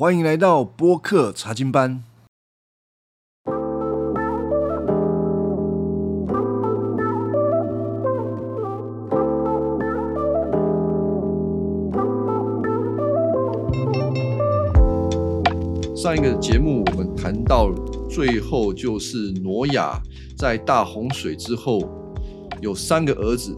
欢迎来到播客查经班。上一个节目我们谈到最后，就是挪亚在大洪水之后有三个儿子，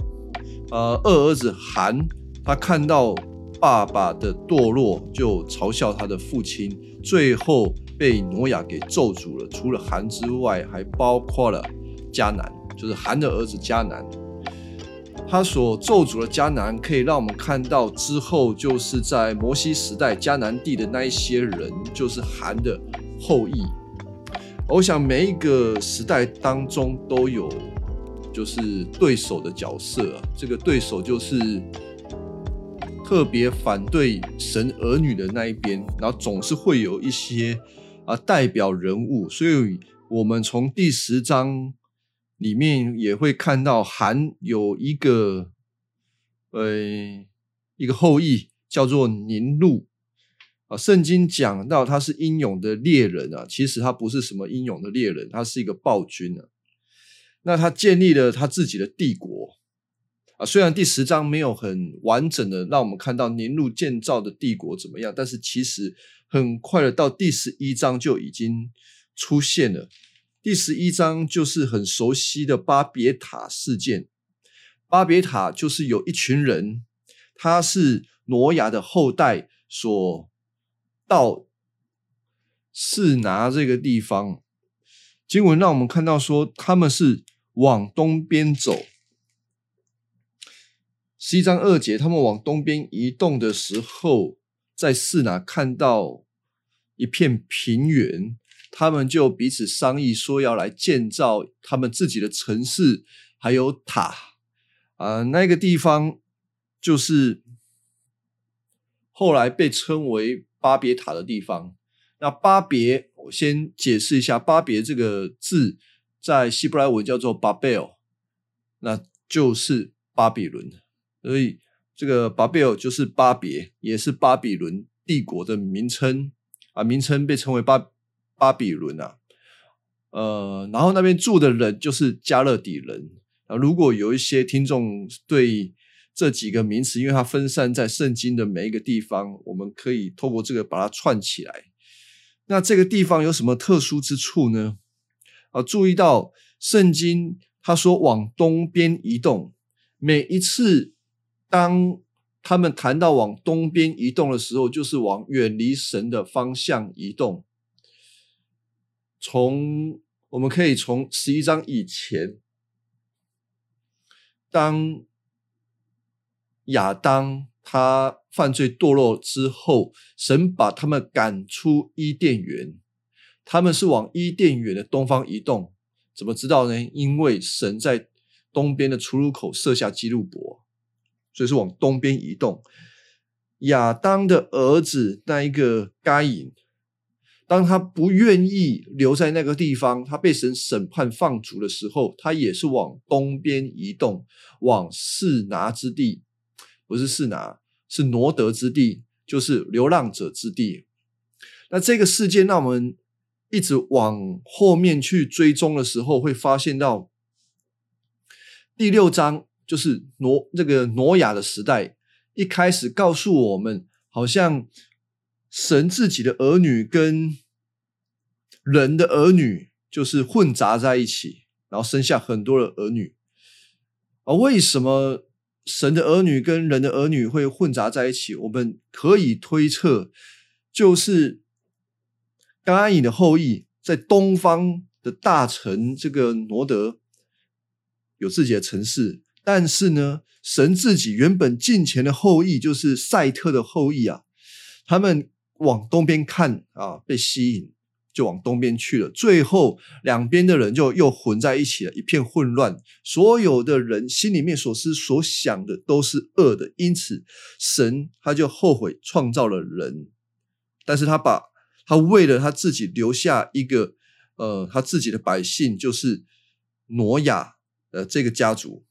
呃，二儿子韩，他看到爸爸的堕落，就嘲笑他的父亲，最后被挪亚给咒诅了。除了韩之外，还包括了迦南，就是韩的儿子迦南。他所咒诅的迦南，可以让我们看到之后，就是在摩西时代迦南地的那一些人，就是韩的后裔。我想每一个时代当中都有就是对手的角色啊，这个对手就是特别反对神儿女的那一边，然后总是会有一些啊代表人物，所以我们从第十章。里面也会看到韩有一个，呃，一个后裔叫做宁禄啊。圣经讲到他是英勇的猎人啊，其实他不是什么英勇的猎人，他是一个暴君啊。那他建立了他自己的帝国虽然第十章没有很完整的让我们看到宁禄建造的帝国怎么样，但是其实很快的到第十一章就已经出现了。第十一章就是很熟悉的巴别塔事件。巴别塔就是有一群人，他是挪亚的后代，所到是拿这个地方。经文让我们看到说，他们是往东边走。十一章二节，他们往东边移动的时候，在是拿看到一片平原。他们就彼此商议，说要来建造他们自己的城市，还有塔啊。那个地方就是后来被称为巴别塔的地方。那巴别，我先解释一下，巴别这个字在希伯来文叫做巴贝尔，那就是巴比伦。所以这个巴贝尔就是巴别，也是巴比伦帝国的名称啊，名称被称为巴。巴比伦啊，呃，然后那边住的人就是加勒底人啊。如果有一些听众对这几个名词，因为它分散在圣经的每一个地方，我们可以透过这个把它串起来。那这个地方有什么特殊之处呢？啊，注意到圣经他说往东边移动，每一次当他们谈到往东边移动的时候，就是往远离神的方向移动。从我们可以从十一章以前，当亚当他犯罪堕落之后，神把他们赶出伊甸园，他们是往伊甸园的东方移动。怎么知道呢？因为神在东边的出入口设下基路伯，所以是往东边移动。亚当的儿子那一个该隐。当他不愿意留在那个地方，他被神审判放逐的时候，他也是往东边移动，往示拿之地，不是示拿，是挪得之地，就是流浪者之地。那这个事件，让我们一直往后面去追踪的时候，会发现到第六章，就是挪这个挪亚的时代，一开始告诉我们，好像神自己的儿女跟人的儿女就是混杂在一起，然后生下很多的儿女。啊，为什么神的儿女跟人的儿女会混杂在一起？我们可以推测，就是甘安隐的后裔在东方的大臣这个挪德有自己的城市，但是呢，神自己原本近前的后裔就是赛特的后裔啊，他们往东边看啊，被吸引。就往东边去了，最后两边的人就又混在一起了，一片混乱。所有的人心里面所思所想的都是恶的，因此神他就后悔创造了人，但是他把他为了他自己留下一个呃他自己的百姓，就是挪亚呃这个家族。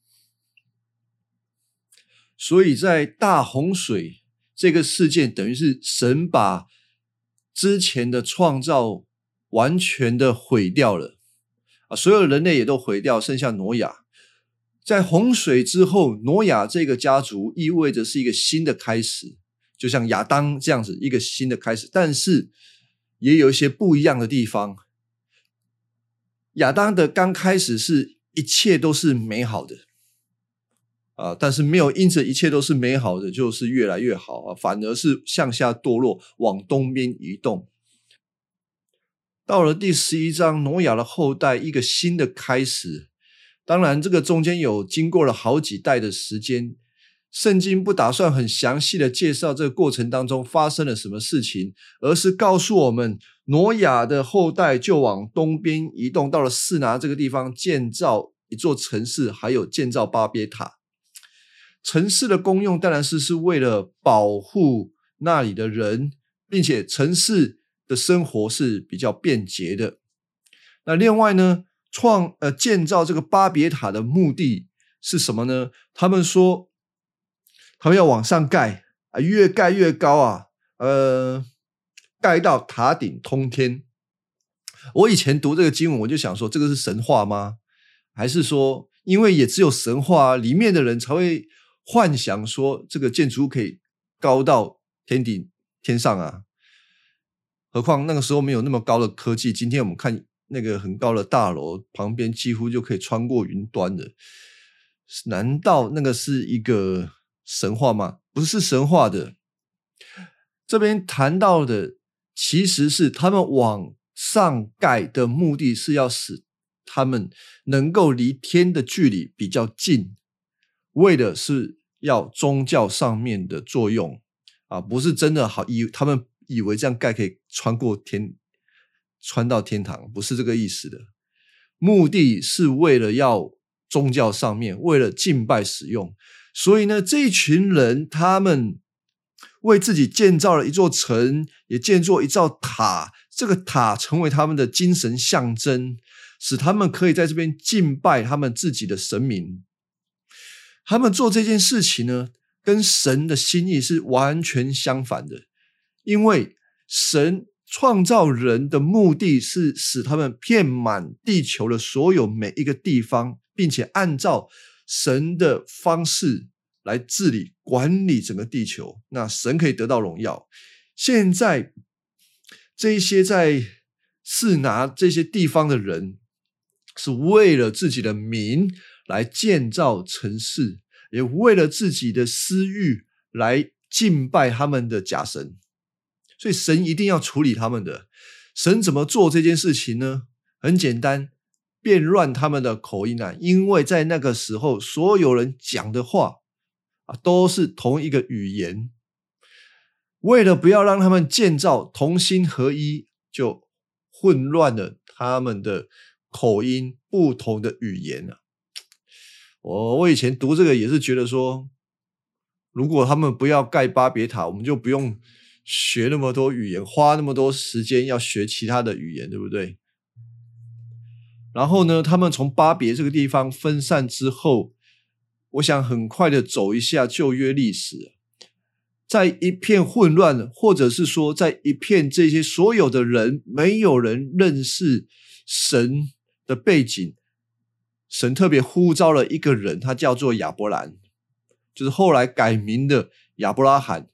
所以在大洪水这个事件，等于是神把。之前的创造完全的毁掉了啊，所有人类也都毁掉，剩下挪亚。在洪水之后，挪亚这个家族意味着是一个新的开始，就像亚当这样子一个新的开始。但是也有一些不一样的地方。亚当的刚开始是一切都是美好的啊，但是没有因此一切都是美好的，就是越来越好啊，反而是向下堕落，往东边移动。到了第十一章，挪亚的后代一个新的开始。当然，这个中间有经过了好几代的时间，圣经不打算很详细的介绍这个过程当中发生了什么事情，而是告诉我们，挪亚的后代就往东边移动，到了示拿这个地方建造一座城市，还有建造巴别塔。城市的功用当然是是为了保护那里的人，并且城市的生活是比较便捷的。那另外呢？创呃建造这个巴别塔的目的是什么呢？他们说，他们要往上盖啊，越盖越高啊，呃，盖到塔顶通天。我以前读这个经文，我就想说，这个是神话吗？还是说，因为也只有神话里面的人才会幻想说，这个建筑物可以高到天顶天上啊？何况那个时候没有那么高的科技。今天我们看。那个很高的大楼旁边几乎就可以穿过云端的，难道那个是一个神话吗？不是神话的。这边谈到的其实是他们往上盖的目的是要使他们能够离天的距离比较近，为的是要宗教上面的作用啊，不是真的好以他们以为这样盖可以穿过天。穿到天堂不是这个意思的，目的是为了要宗教上面为了敬拜使用，所以呢，这一群人他们为自己建造了一座城，也建造一座塔，这个塔成为他们的精神象征，使他们可以在这边敬拜他们自己的神明。他们做这件事情呢，跟神的心意是完全相反的，因为神。创造人的目的是使他们遍满地球的所有每一个地方，并且按照神的方式来治理管理整个地球。那神可以得到荣耀。现在这些在是拿这些地方的人，是为了自己的名来建造城市，也为了自己的私欲来敬拜他们的假神。所以神一定要处理他们的。神怎么做这件事情呢？很简单，变乱他们的口音啊！因为在那个时候，所有人讲的话啊都是同一个语言。为了不要让他们建造同心合一，就混乱了他们的口音，不同的语言啊！我我以前读这个也是觉得说，如果他们不要盖巴别塔，我们就不用。学那么多语言，花那么多时间要学其他的语言，对不对？然后呢，他们从巴别这个地方分散之后，我想很快的走一下旧约历史，在一片混乱，或者是说在一片这些所有的人没有人认识神的背景，神特别呼召了一个人，他叫做亚伯兰，就是后来改名的亚伯拉罕。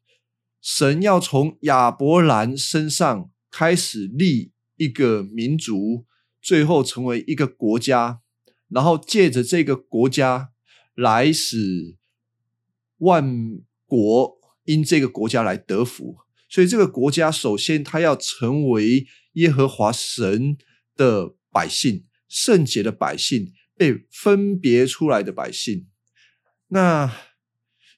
神要从亚伯兰身上开始立一个民族，最后成为一个国家，然后借着这个国家来使万国因这个国家来得福。所以这个国家首先他要成为耶和华神的百姓，圣洁的百姓，被分别出来的百姓。那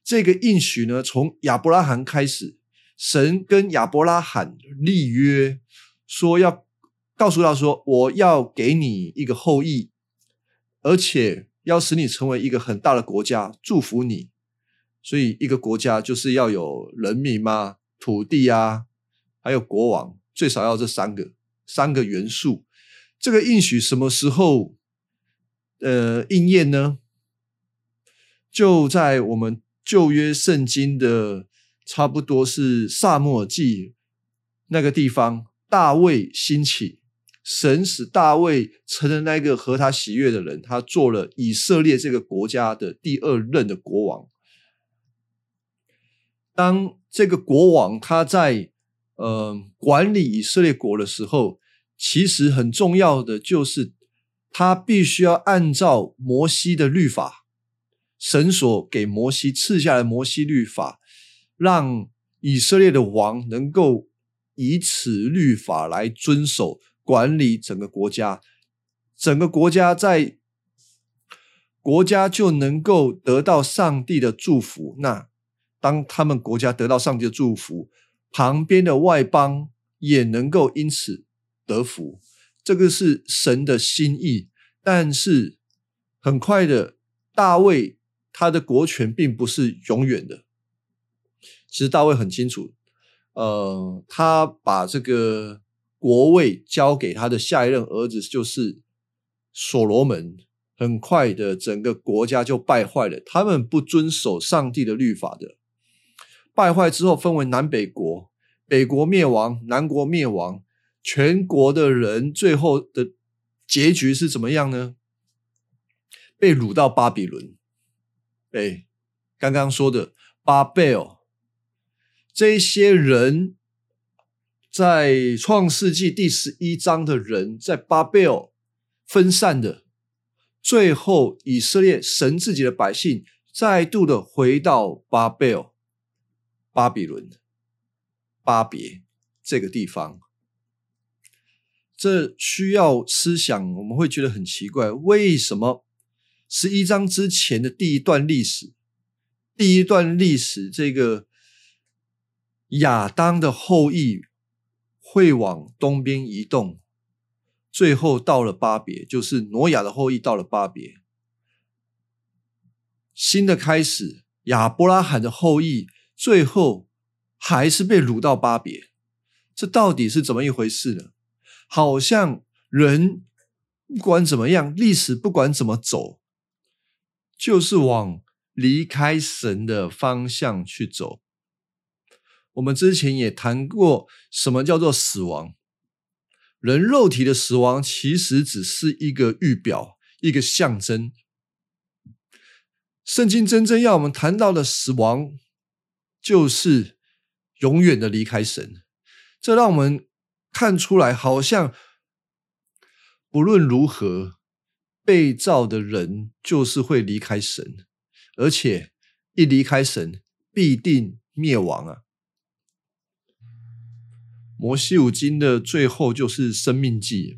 这个应许呢，从亚伯拉罕开始，神跟亚伯拉罕立约，说要告诉他说，我要给你一个后裔，而且要使你成为一个很大的国家，祝福你。所以，一个国家就是要有人民嘛，土地啊，还有国王，最少要这三个三个元素。这个应许什么时候呃应验呢？就在我们。旧约圣经的差不多是萨母尔记那个地方，大卫兴起，神使大卫成了那个和他喜悦的人，他做了以色列这个国家的第二任的国王。当这个国王他在呃管理以色列国的时候，其实很重要的就是他必须要按照摩西的律法，神所给摩西赐下来摩西律法，让以色列的王能够。以此律法来遵守管理整个国家，整个国家在国家就能够得到上帝的祝福。那当他们国家得到上帝的祝福，旁边的外邦也能够因此得福。这个是神的心意。但是很快的，大卫他的国权并不是永远的。其实大卫很清楚。呃，他把这个国位交给他的下一任儿子，就是所罗门。很快的，整个国家就败坏了。他们不遵守上帝的律法的，败坏之后分为南北国，北国灭亡，南国灭亡。全国的人最后的结局是怎么样呢？被掳到巴比伦。哎，刚刚说的巴贝尔。这些人在创世纪第十一章的人，在巴贝尔分散的，最后以色列神自己的百姓再度的回到巴贝尔、巴比伦、巴别这个地方。这需要思想，我们会觉得很奇怪，为什么十一章之前的第一段历史，第一段历史这个。亚当的后裔会往东边移动，最后到了巴别，就是挪亚的后裔到了巴别。新的开始，亚伯拉罕的后裔最后还是被掳到巴别，这到底是怎么一回事呢？好像人不管怎么样，历史不管怎么走，就是往离开神的方向去走。我们之前也谈过，什么叫做死亡？人肉体的死亡其实只是一个预表，一个象征。圣经真正要我们谈到的死亡，就是永远的离开神。这让我们看出来，好像不论如何被造的人，就是会离开神，而且一离开神，必定灭亡啊！摩西五经的最后就是《生命记》，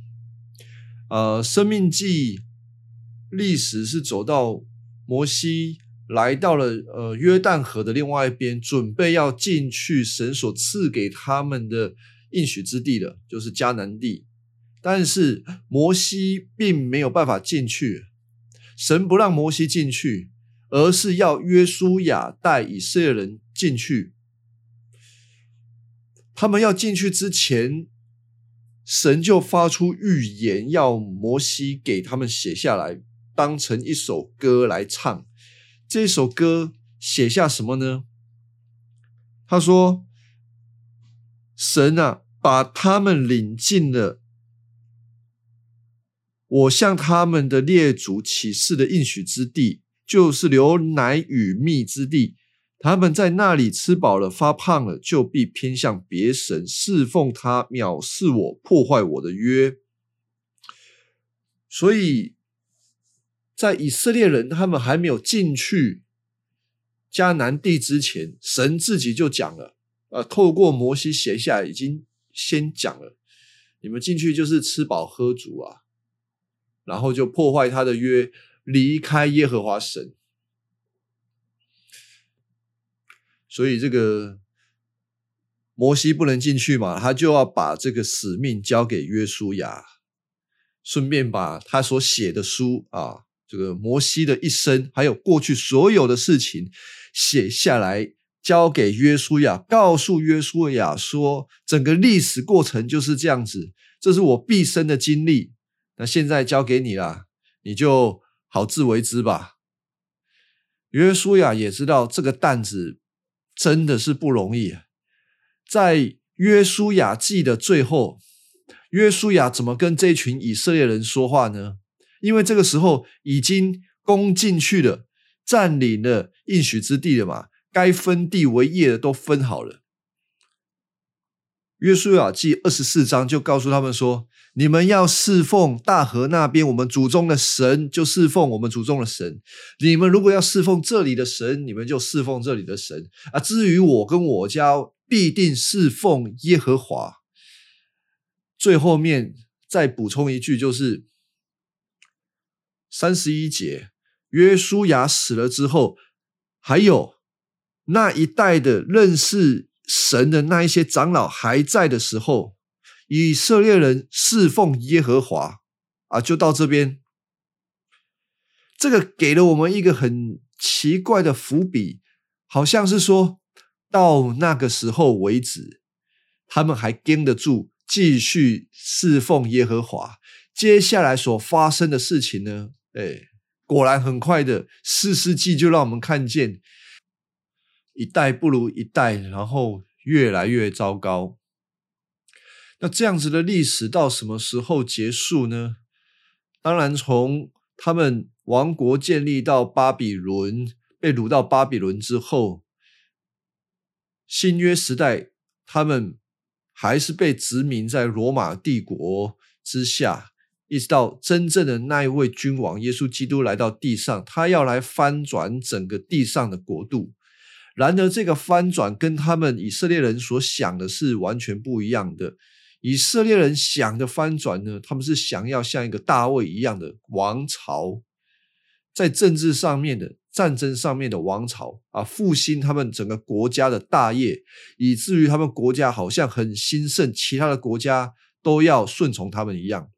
呃，《生命记》历史是走到摩西来到了呃约旦河的另外一边，准备要进去神所赐给他们的应许之地了，就是迦南地。但是摩西并没有办法进去，神不让摩西进去，而是要约书亚带以色列人进去。他们要进去之前，神就发出预言，要摩西给他们写下来，当成一首歌来唱。这首歌写下什么呢？他说：“神啊，把他们领进了我向他们的列祖起誓的应许之地，就是流奶与蜜之地。”他们在那里吃饱了、发胖了，就必偏向别神侍奉他，藐视我，破坏我的约。所以在以色列人他们还没有进去迦南地之前，神自己就讲了，呃，透过摩西写下，已经先讲了，你们进去就是吃饱喝足啊，然后就破坏他的约，离开耶和华神。所以这个摩西不能进去嘛，他就要把这个使命交给约书亚，顺便把他所写的书啊，这个摩西的一生，还有过去所有的事情写下来，交给约书亚，告诉约书亚说，整个历史过程就是这样子，这是我毕生的经历，那现在交给你了，你就好自为之吧。约书亚也知道这个担子。真的是不容易，在约书亚记的最后，约书亚怎么跟这群以色列人说话呢？因为这个时候已经攻进去了，占领了应许之地了嘛，该分地为业的都分好了。约书亚记二十四章就告诉他们说：“你们要侍奉大河那边我们祖宗的神，就侍奉我们祖宗的神。你们如果要侍奉这里的神，你们就侍奉这里的神啊。至于我跟我家，必定侍奉耶和华。”最后面再补充一句，就是三十一节，约书亚死了之后，还有那一代的认识。神的那一些长老还在的时候，以色列人侍奉耶和华啊，就到这边。这个给了我们一个很奇怪的伏笔，好像是说到那个时候为止，他们还跟得住，继续侍奉耶和华。接下来所发生的事情呢？哎，果然很快的，四世纪就让我们看见。一代不如一代，然后越来越糟糕。那这样子的历史到什么时候结束呢？当然，从他们王国建立到巴比伦被掳到巴比伦之后，新约时代，他们还是被殖民在罗马帝国之下，一直到真正的那一位君王耶稣基督来到地上，他要来翻转整个地上的国度。然而，这个翻转跟他们以色列人所想的是完全不一样的。以色列人想的翻转呢，他们是想要像一个大卫一样的王朝，在政治上面的战争上面的王朝啊，复兴他们整个国家的大业，以至于他们国家好像很兴盛，其他的国家都要顺从他们一样。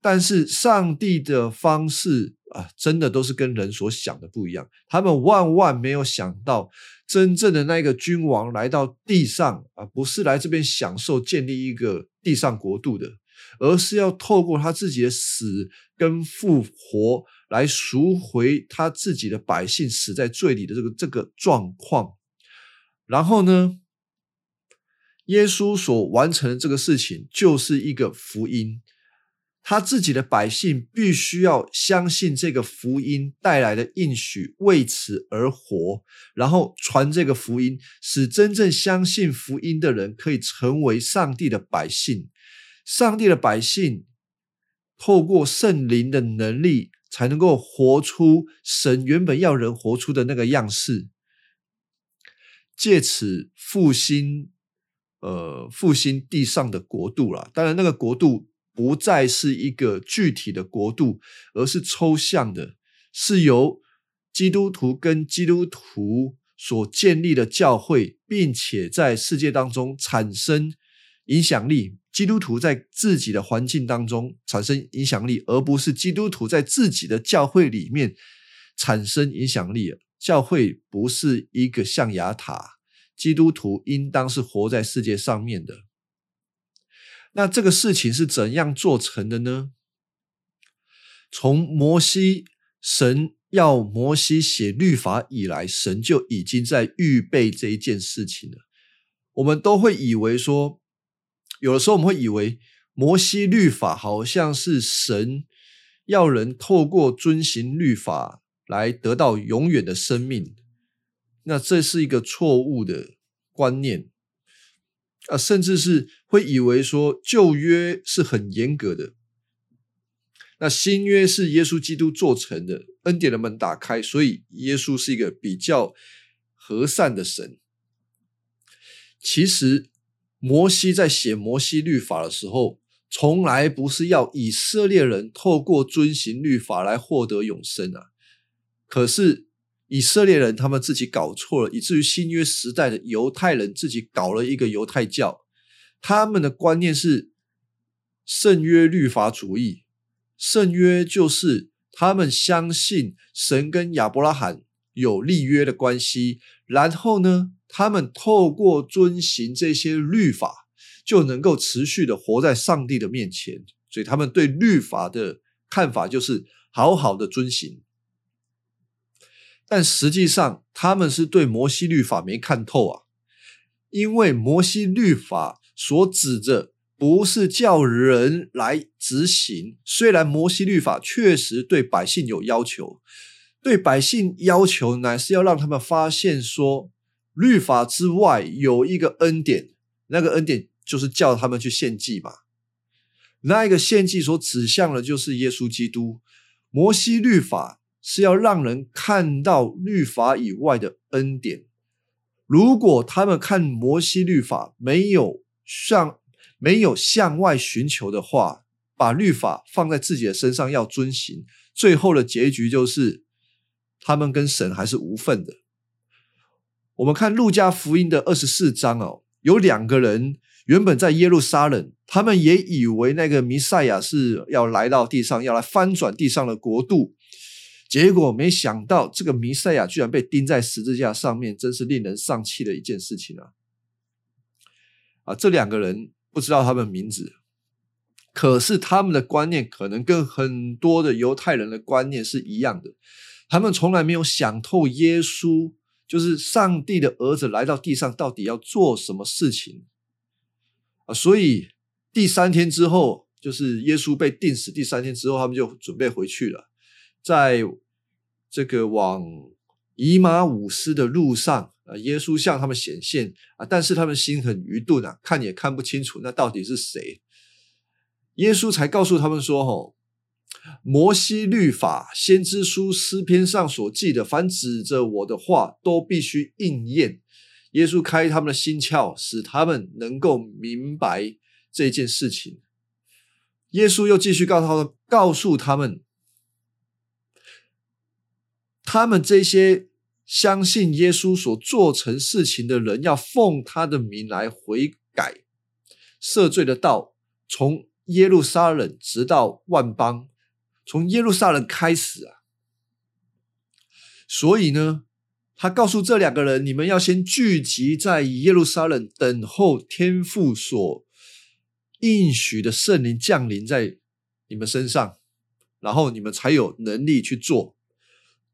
但是，上帝的方式。啊，真的都是跟人所想的不一样。他们万万没有想到，真正的那个君王来到地上啊，不是来这边享受建立一个地上国度的，而是要透过他自己的死跟复活来赎回他自己的百姓死在罪里的这个这个状况。然后呢，耶稣所完成的这个事情，就是一个福音。他自己的百姓必须要相信这个福音带来的应许，为此而活，然后传这个福音，使真正相信福音的人可以成为上帝的百姓。上帝的百姓透过圣灵的能力，才能够活出神原本要人活出的那个样式，借此复兴，呃，复兴地上的国度了。当然，那个国度。不再是一个具体的国度，而是抽象的，是由基督徒跟基督徒所建立的教会，并且在世界当中产生影响力。基督徒在自己的环境当中产生影响力，而不是基督徒在自己的教会里面产生影响力。教会不是一个象牙塔，基督徒应当是活在世界上面的。那这个事情是怎样做成的呢？从摩西神要摩西写律法以来，神就已经在预备这一件事情了。我们都会以为说，有的时候我们会以为摩西律法好像是神要人透过遵行律法来得到永远的生命，那这是一个错误的观念。啊，甚至是会以为说旧约是很严格的，那新约是耶稣基督做成的，恩典的门打开，所以耶稣是一个比较和善的神。其实摩西在写摩西律法的时候，从来不是要以色列人透过遵行律法来获得永生啊，可是。以色列人他们自己搞错了，以至于新约时代的犹太人自己搞了一个犹太教，他们的观念是圣约律法主义。圣约就是他们相信神跟亚伯拉罕有立约的关系，然后呢，他们透过遵行这些律法，就能够持续的活在上帝的面前。所以他们对律法的看法就是好好的遵行。但实际上，他们是对摩西律法没看透啊，因为摩西律法所指着，不是叫人来执行。虽然摩西律法确实对百姓有要求，对百姓要求乃是要让他们发现说，律法之外有一个恩典，那个恩典就是叫他们去献祭嘛。那一个献祭所指向的，就是耶稣基督。摩西律法是要让人看到律法以外的恩典。如果他们看摩西律法没有向没有向外寻求的话，把律法放在自己的身上要遵行，最后的结局就是他们跟神还是无份的。我们看路加福音的二十四章哦，有两个人。原本在耶路撒冷，他们也以为那个弥赛亚是要来到地上，要来翻转地上的国度。结果没想到，这个弥赛亚居然被钉在十字架上面，真是令人丧气的一件事情啊！啊，这两个人不知道他们名字，可是他们的观念可能跟很多的犹太人的观念是一样的。他们从来没有想透耶稣就是上帝的儿子来到地上到底要做什么事情。啊，所以第三天之后，就是耶稣被钉死。第三天之后，他们就准备回去了。在这个往以马五斯的路上，啊，耶稣向他们显现啊，但是他们心很愚钝啊，看也看不清楚那到底是谁。耶稣才告诉他们说：“吼，摩西律法、先知书、诗篇上所记的，凡指着我的话，都必须应验。”耶稣开他们的心窍，使他们能够明白这件事情。耶稣又继续告诉他们，告诉他们，他们这些相信耶稣所做成事情的人，要奉他的名来悔改、赦罪的道，从耶路撒冷直到万邦，从耶路撒冷开始啊。所以呢？他告诉这两个人：“你们要先聚集在耶路撒冷，等候天父所应许的圣灵降临在你们身上，然后你们才有能力去做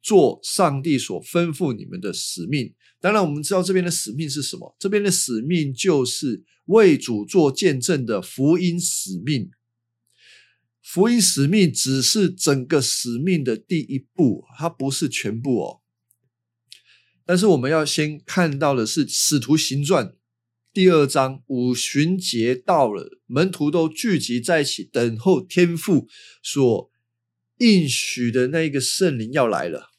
做上帝所吩咐你们的使命。当然，我们知道这边的使命是什么？这边的使命就是为主做见证的福音使命。福音使命只是整个使命的第一步，它不是全部哦。”但是我们要先看到的是《使徒行传》第二章五旬节到了，门徒都聚集在一起，等候天父所应许的那一个圣灵要来了。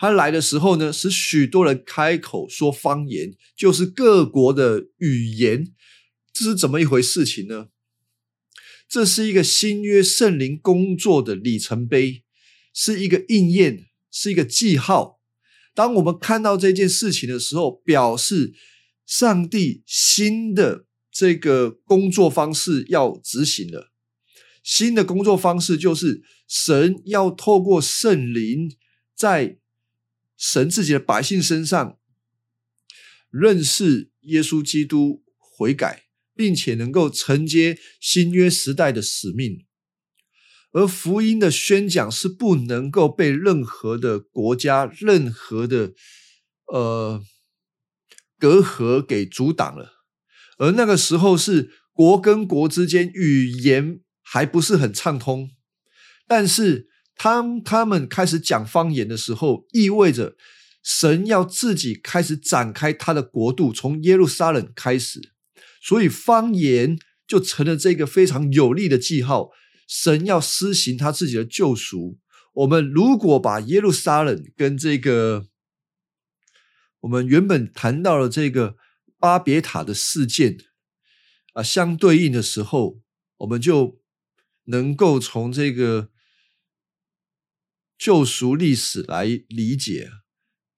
他来的时候呢，使许多人开口说方言，就是各国的语言。这是怎么一回事情呢？这是一个新约圣灵工作的里程碑，是一个应验，是一个记号。当我们看到这件事情的时候，表示上帝新的这个工作方式要执行了。新的工作方式就是神要透过圣灵，在神自己的百姓身上认识耶稣基督，悔改，并且能够承接新约时代的使命。而福音的宣讲是不能够被任何的国家、任何的呃隔阂给阻挡了。而那个时候是国跟国之间语言还不是很畅通，但是当他们开始讲方言的时候，意味着神要自己开始展开他的国度，从耶路撒冷开始，所以方言就成了这个非常有力的记号。神要施行他自己的救赎。我们如果把耶路撒冷跟这个我们原本谈到了这个巴别塔的事件啊相对应的时候，我们就能够从这个救赎历史来理解，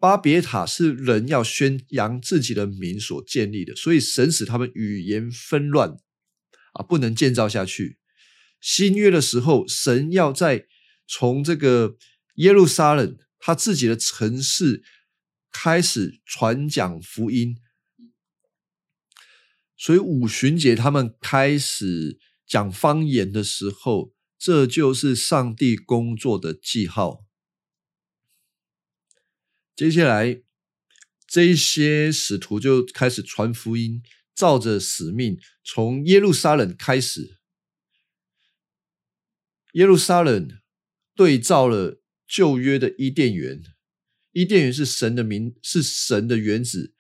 巴别塔是人要宣扬自己的名所建立的，所以神使他们语言纷乱啊，不能建造下去。新约的时候，神要在从这个耶路撒冷他自己的城市开始传讲福音，所以五旬节他们开始讲方言的时候，这就是上帝工作的记号。接下来，这些使徒就开始传福音，照着使命，从耶路撒冷开始。耶路撒冷对照了旧约的伊甸园，伊甸园是神的名，是神的原子。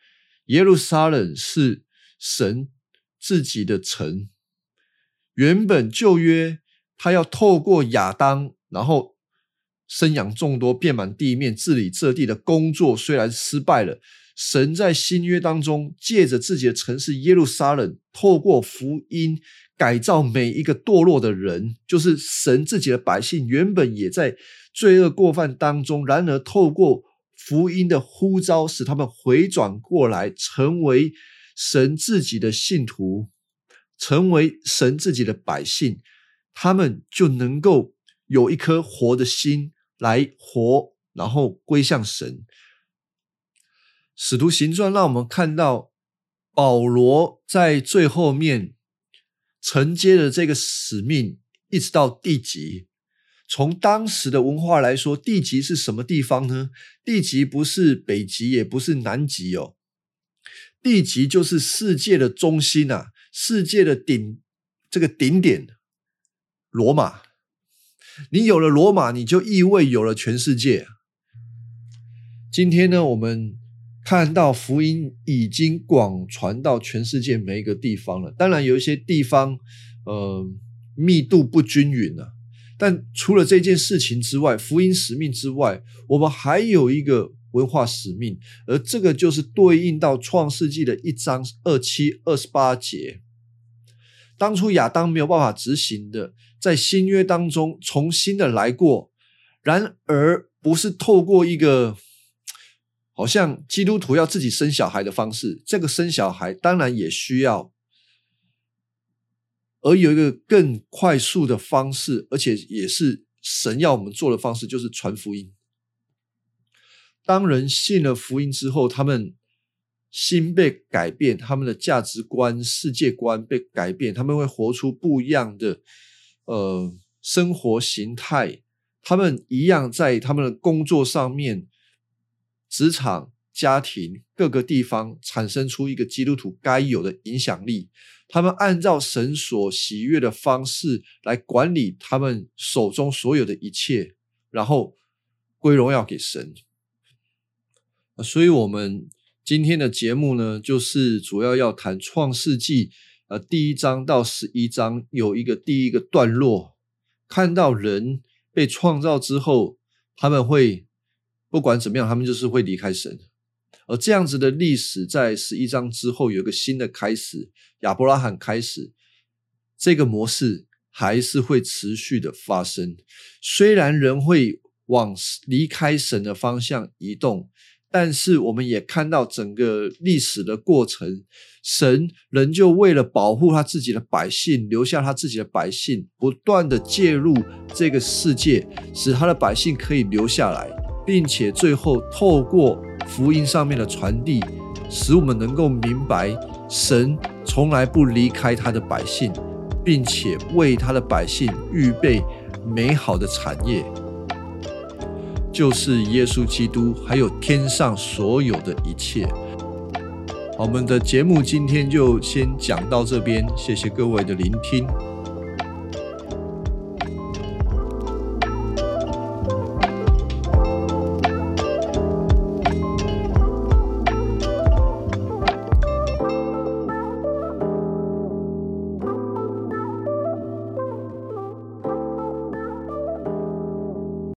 耶路撒冷是神自己的城。原本旧约他要透过亚当，然后生养众多，遍满地面，治理这地的工作虽然失败了。神在新约当中，借着自己的城市耶路撒冷，透过福音改造每一个堕落的人，就是神自己的百姓，原本也在罪恶过犯当中。然而，透过福音的呼召，使他们回转过来，成为神自己的信徒，成为神自己的百姓，他们就能够有一颗活的心来活，然后归向神。使徒行传让我们看到保罗在最后面承接的这个使命，一直到地极。从当时的文化来说，地极是什么地方呢？地极不是北极，也不是南极哦。地极就是世界的中心啊，世界的顶，这个顶点，罗马。你有了罗马，你就意味有了全世界。今天呢，我们。看到福音已经广传到全世界每一个地方了。当然，有一些地方，呃，密度不均匀了。但除了这件事情之外，福音使命之外，我们还有一个文化使命，而这个就是对应到创世纪的一章二七二十八节。当初亚当没有办法执行的，在新约当中重新的来过。然而，不是透过一个。好像基督徒要自己生小孩的方式，这个生小孩当然也需要，而有一个更快速的方式，而且也是神要我们做的方式，就是传福音。当人信了福音之后，他们心被改变，他们的价值观、世界观被改变，他们会活出不一样的呃生活形态。他们一样在他们的工作上面。职场、家庭各个地方产生出一个基督徒该有的影响力。他们按照神所喜悦的方式来管理他们手中所有的一切，然后归荣耀给神。所以，我们今天的节目呢，就是主要要谈创世纪呃第一章到十一章有一个第一个段落，看到人被创造之后，他们会。不管怎么样，他们就是会离开神，而这样子的历史在十一章之后有一个新的开始，亚伯拉罕开始，这个模式还是会持续的发生。虽然人会往离开神的方向移动，但是我们也看到整个历史的过程，神仍旧为了保护他自己的百姓，留下他自己的百姓，不断的介入这个世界，使他的百姓可以留下来。并且最后透过福音上面的传递，使我们能够明白，神从来不离开他的百姓，并且为他的百姓预备美好的产业，就是耶稣基督，还有天上所有的一切。好，我们的节目今天就先讲到这边，谢谢各位的聆听。